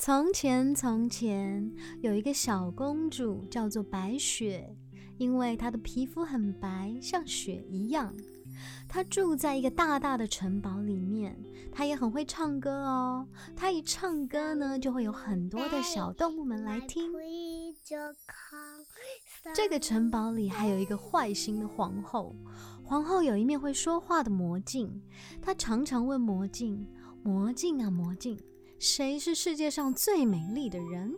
从前，从前有一个小公主，叫做白雪。因为她的皮肤很白，像雪一样。她住在一个大大的城堡里面。她也很会唱歌哦。她一唱歌呢，就会有很多的小动物们来听。这个城堡里还有一个坏心的皇后。皇后有一面会说话的魔镜，她常常问魔镜：“魔镜啊，魔镜。”谁是世界上最美丽的人？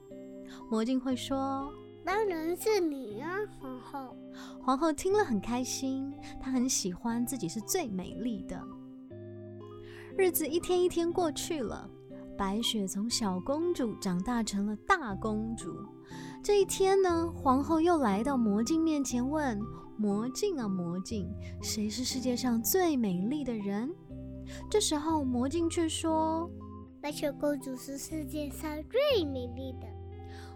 魔镜会说：“当然是你啊，皇后。”皇后听了很开心，她很喜欢自己是最美丽的。日子一天一天过去了，白雪从小公主长大成了大公主。这一天呢，皇后又来到魔镜面前问：“魔镜啊，魔镜，谁是世界上最美丽的人？”这时候，魔镜却说。白雪公主是世界上最美丽的。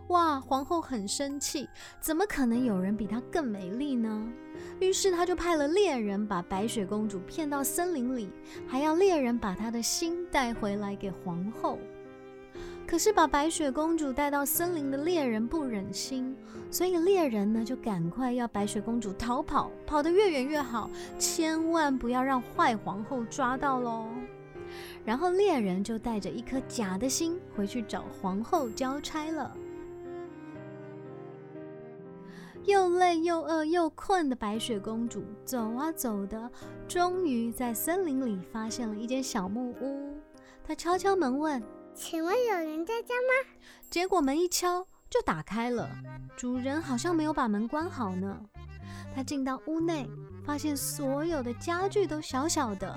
哇！皇后很生气，怎么可能有人比她更美丽呢？于是她就派了猎人把白雪公主骗到森林里，还要猎人把她的心带回来给皇后。可是把白雪公主带到森林的猎人不忍心，所以猎人呢就赶快要白雪公主逃跑，跑得越远越好，千万不要让坏皇后抓到喽。然后猎人就带着一颗假的心回去找皇后交差了。又累又饿又困的白雪公主走啊走的，终于在森林里发现了一间小木屋。她敲敲门问：“请问有人在家吗？”结果门一敲就打开了，主人好像没有把门关好呢。她进到屋内。发现所有的家具都小小的，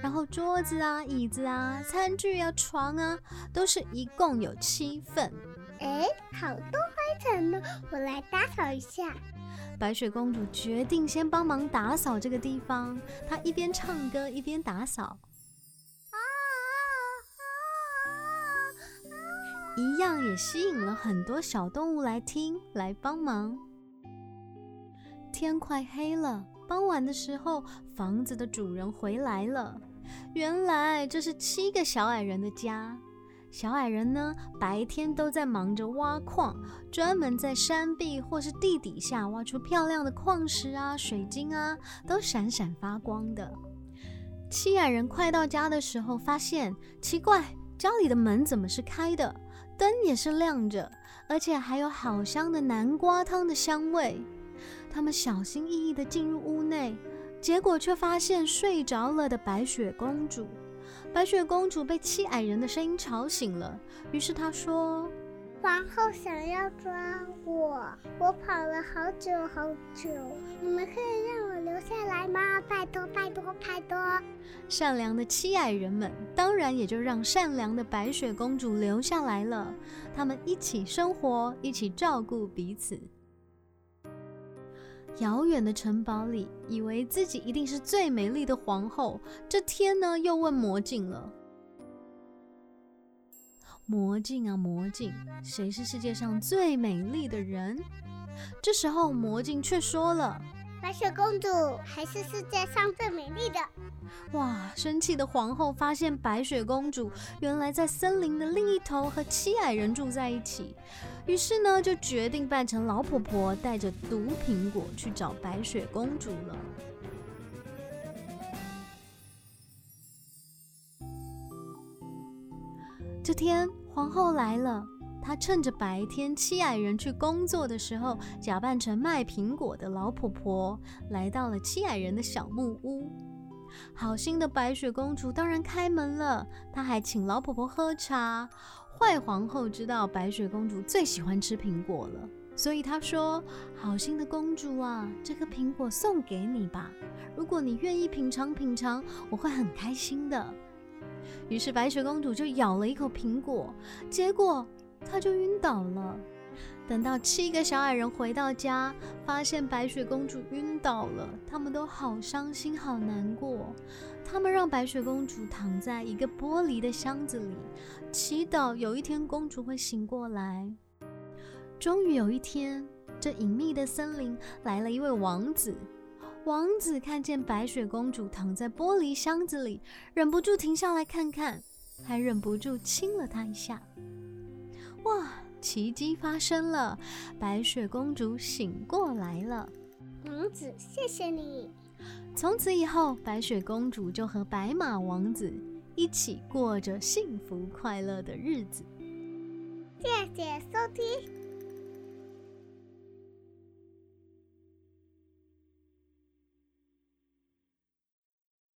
然后桌子啊、椅子啊、餐具啊、床啊，都是一共有七份。哎，好多灰尘呢，我来打扫一下。白雪公主决定先帮忙打扫这个地方。她一边唱歌一边打扫，啊啊啊！一样也吸引了很多小动物来听、来帮忙。天快黑了。傍晚的时候，房子的主人回来了。原来这是七个小矮人的家。小矮人呢，白天都在忙着挖矿，专门在山壁或是地底下挖出漂亮的矿石啊、水晶啊，都闪闪发光的。七矮人快到家的时候，发现奇怪，家里的门怎么是开的？灯也是亮着，而且还有好香的南瓜汤的香味。他们小心翼翼地进入屋内，结果却发现睡着了的白雪公主。白雪公主被七矮人的声音吵醒了，于是她说：“皇后想要抓我，我跑了好久好久，你们可以让我留下来吗？拜托拜托拜托！”善良的七矮人们当然也就让善良的白雪公主留下来了。他们一起生活，一起照顾彼此。遥远的城堡里，以为自己一定是最美丽的皇后。这天呢，又问魔镜了：“魔镜啊，魔镜，谁是世界上最美丽的人？”这时候，魔镜却说了。白雪公主还是世界上最美丽的。哇！生气的皇后发现白雪公主原来在森林的另一头和七矮人住在一起，于是呢就决定扮成老婆婆，带着毒苹果去找白雪公主了。这天，皇后来了。她趁着白天七矮人去工作的时候，假扮成卖苹果的老婆婆，来到了七矮人的小木屋。好心的白雪公主当然开门了，她还请老婆婆喝茶。坏皇后知道白雪公主最喜欢吃苹果了，所以她说：“好心的公主啊，这个苹果送给你吧。如果你愿意品尝品尝，我会很开心的。”于是白雪公主就咬了一口苹果，结果。她就晕倒了。等到七个小矮人回到家，发现白雪公主晕倒了，他们都好伤心、好难过。他们让白雪公主躺在一个玻璃的箱子里，祈祷有一天公主会醒过来。终于有一天，这隐秘的森林来了一位王子。王子看见白雪公主躺在玻璃箱子里，忍不住停下来看看，还忍不住亲了她一下。哇，奇迹发生了，白雪公主醒过来了。王子，谢谢你。从此以后，白雪公主就和白马王子一起过着幸福快乐的日子。谢谢收听。